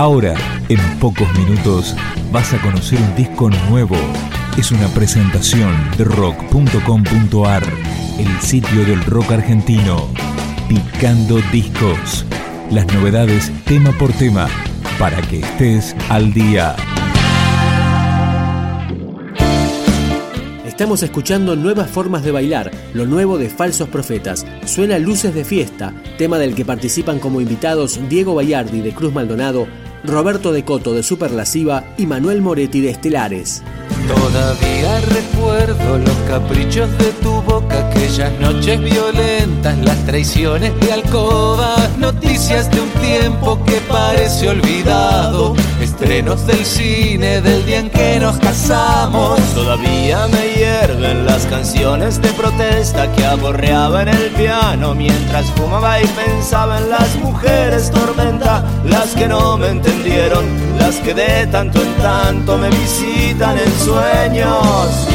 Ahora, en pocos minutos, vas a conocer un disco nuevo. Es una presentación de rock.com.ar, el sitio del rock argentino. Picando discos. Las novedades tema por tema, para que estés al día. Estamos escuchando nuevas formas de bailar, lo nuevo de Falsos Profetas. Suena Luces de Fiesta, tema del que participan como invitados Diego Bayardi de Cruz Maldonado, Roberto de Coto de Superlasiva y Manuel Moretti de Estelares. Todavía recuerdo los caprichos de tu aquellas noches violentas, las traiciones de alcoba, noticias de un tiempo que parece olvidado, estrenos del cine del día en que nos casamos. Todavía me hierven las canciones de protesta que aborreaba en el piano mientras fumaba y pensaba en las mujeres tormenta, las que no me entendieron, las que de tanto en tanto me visitan en su sueños.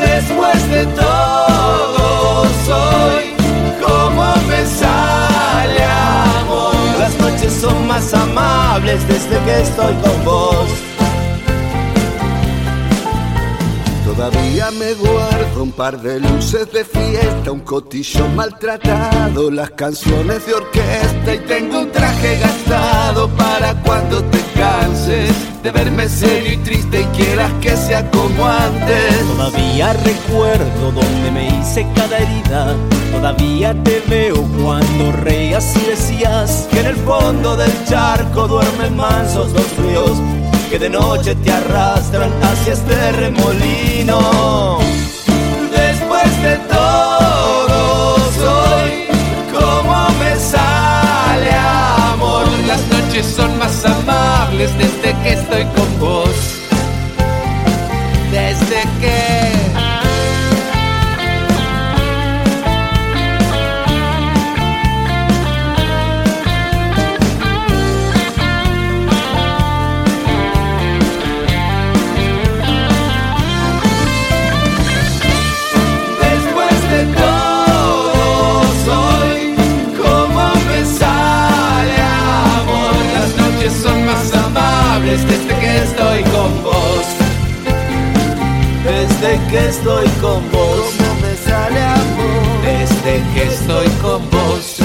Después de todo, soy como me sale amor. Las noches son más amables desde que estoy con vos. Todavía me guardo un par de luces de fiesta, un cotillo maltratado, las canciones de orquesta y tengo un traje gastado para cuando te canses de verme serio y triste y quieras que sea como antes. Todavía recuerdo donde me hice cada herida, todavía te veo cuando reías y decías que en el fondo del charco duermen mansos los ríos que de noche te arrastran hacia este remolino. Después de todo soy como me sale amor. Las noches son más amables estoy con vos. No me sale amor. Desde que estoy con vos.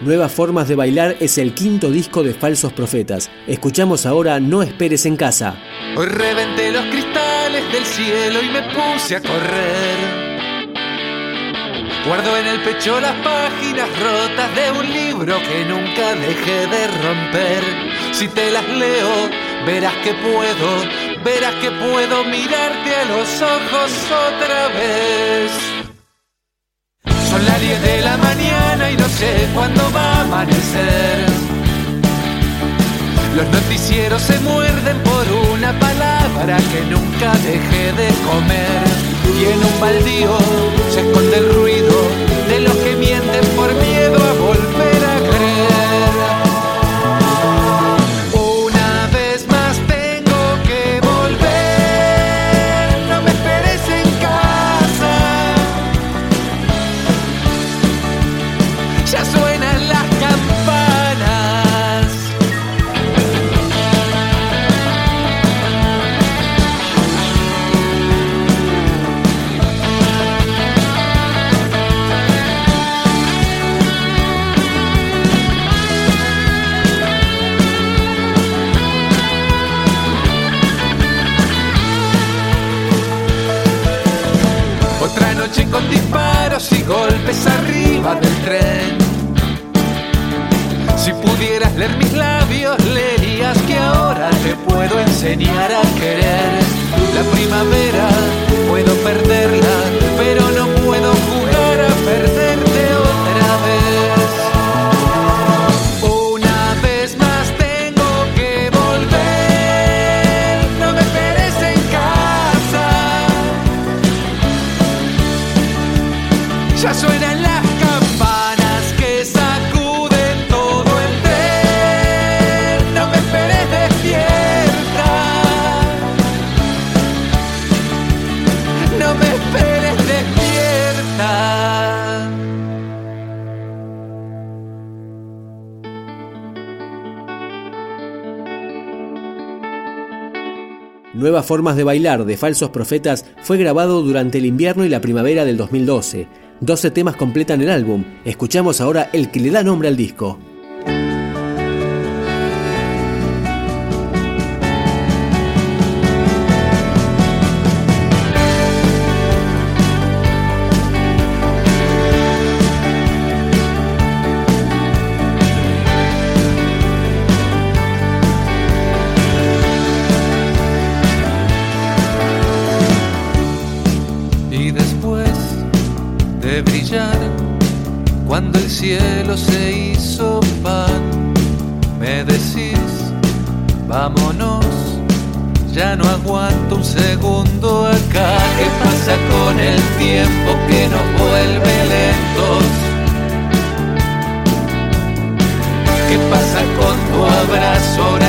Nuevas Formas de Bailar es el quinto disco de Falsos Profetas. Escuchamos ahora No Esperes en Casa. Hoy reventé los cristales del cielo y me puse a correr. Guardo en el pecho las páginas rotas de un libro que nunca dejé de romper. Si te las leo, verás que puedo verás que puedo mirarte a los ojos otra vez. Son las 10 de la mañana y no sé cuándo va a amanecer. Los noticieros se muerden por una palabra que nunca dejé de comer. Y en un baldío se esconde el ruido de los que mienten por miedo enseñar a querer. La primavera Nuevas Formas de Bailar de Falsos Profetas fue grabado durante el invierno y la primavera del 2012. 12 temas completan el álbum. Escuchamos ahora el que le da nombre al disco. Cuando el cielo se hizo pan. Me decís, vámonos, ya no aguanto un segundo acá. ¿Qué pasa con el tiempo que nos vuelve lentos? ¿Qué pasa con tu abrazo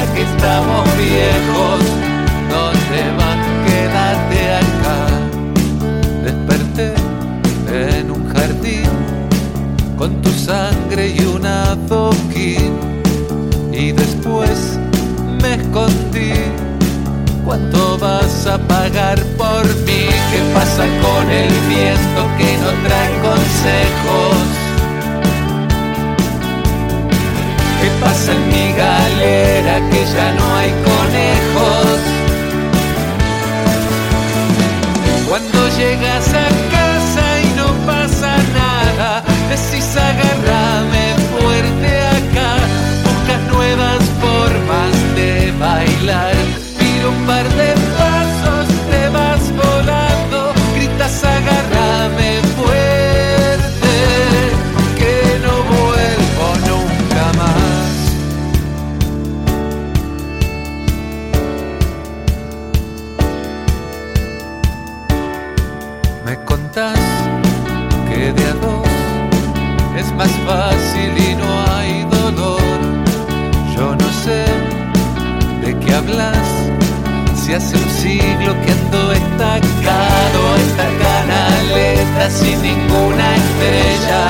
sin ninguna estrella.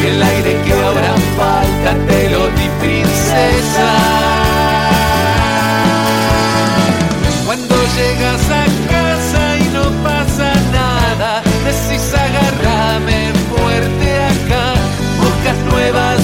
Y el aire que ahora falta te lo di princesa. Cuando llegas a casa y no pasa nada, decís agarrame fuerte acá, buscas nuevas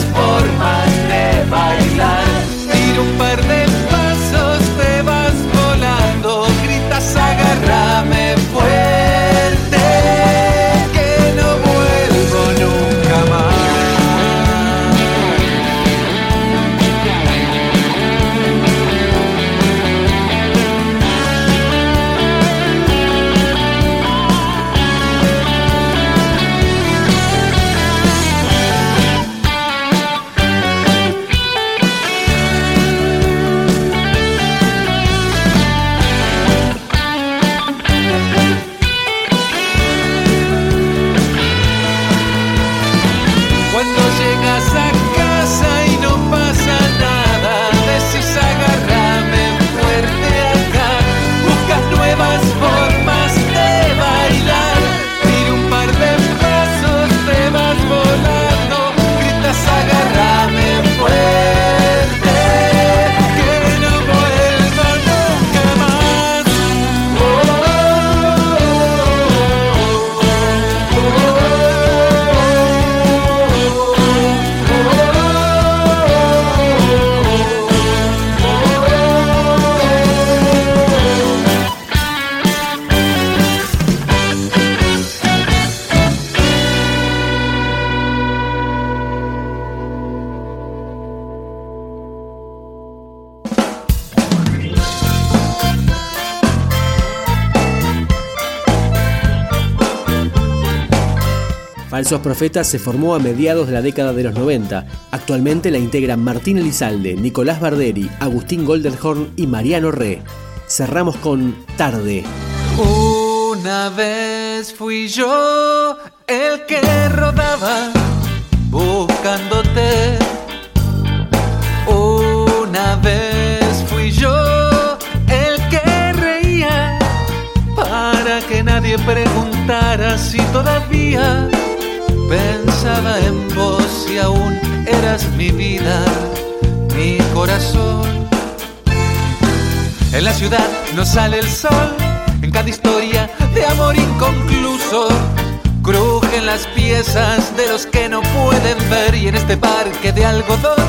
Falsos Profetas se formó a mediados de la década de los 90. Actualmente la integran Martín Elizalde, Nicolás Barderi, Agustín Goldenhorn y Mariano Re. Cerramos con Tarde. Una vez fui yo el que rodaba buscándote. Una vez fui yo el que reía para que nadie preguntara si todavía pensaba en vos y aún eras mi vida, mi corazón En la ciudad no sale el sol, en cada historia de amor inconcluso. Crujen las piezas de los que no pueden ver y en este parque de algodón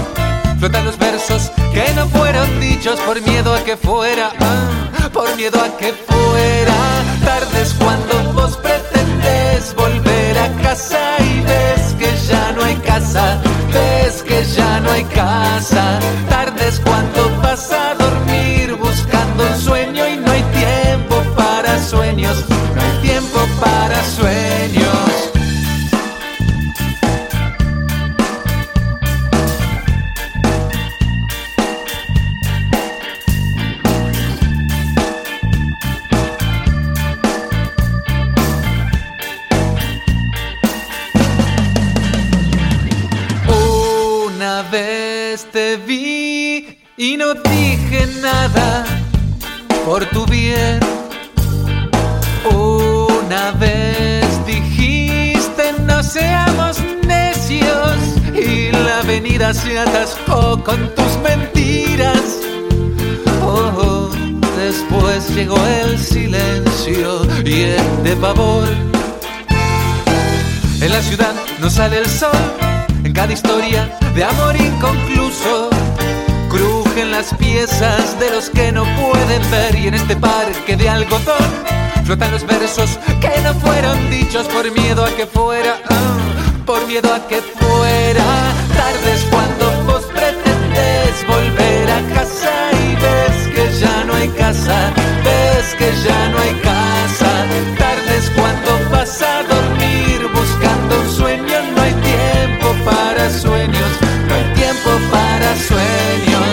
flotan los versos que no fueron dichos por miedo a que fuera, ah, por miedo a que fuera. Tardes cuando vos pretendes volver a casa te vi y no dije nada por tu bien. Una vez dijiste no seamos necios y la avenida se atascó con tus mentiras. Oh, después llegó el silencio y el de pavor. En la ciudad no sale el sol, cada historia de amor inconcluso. Crujen las piezas de los que no pueden ver y en este parque de algodón flotan los versos que no fueron dichos por miedo a que fuera, ah, por miedo a que fuera. Tardes cuando vos pretendes volver a casa y ves que ya no hay casa, ves que ya no hay casa. Sueños.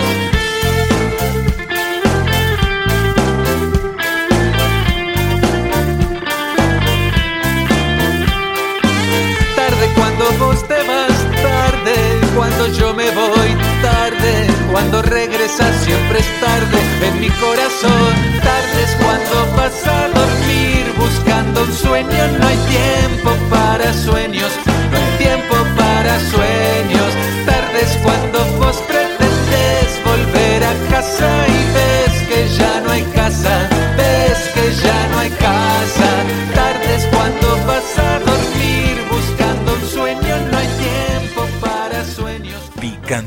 Tarde cuando vos te vas, tarde cuando yo me voy, tarde cuando regresas siempre es tarde en mi corazón.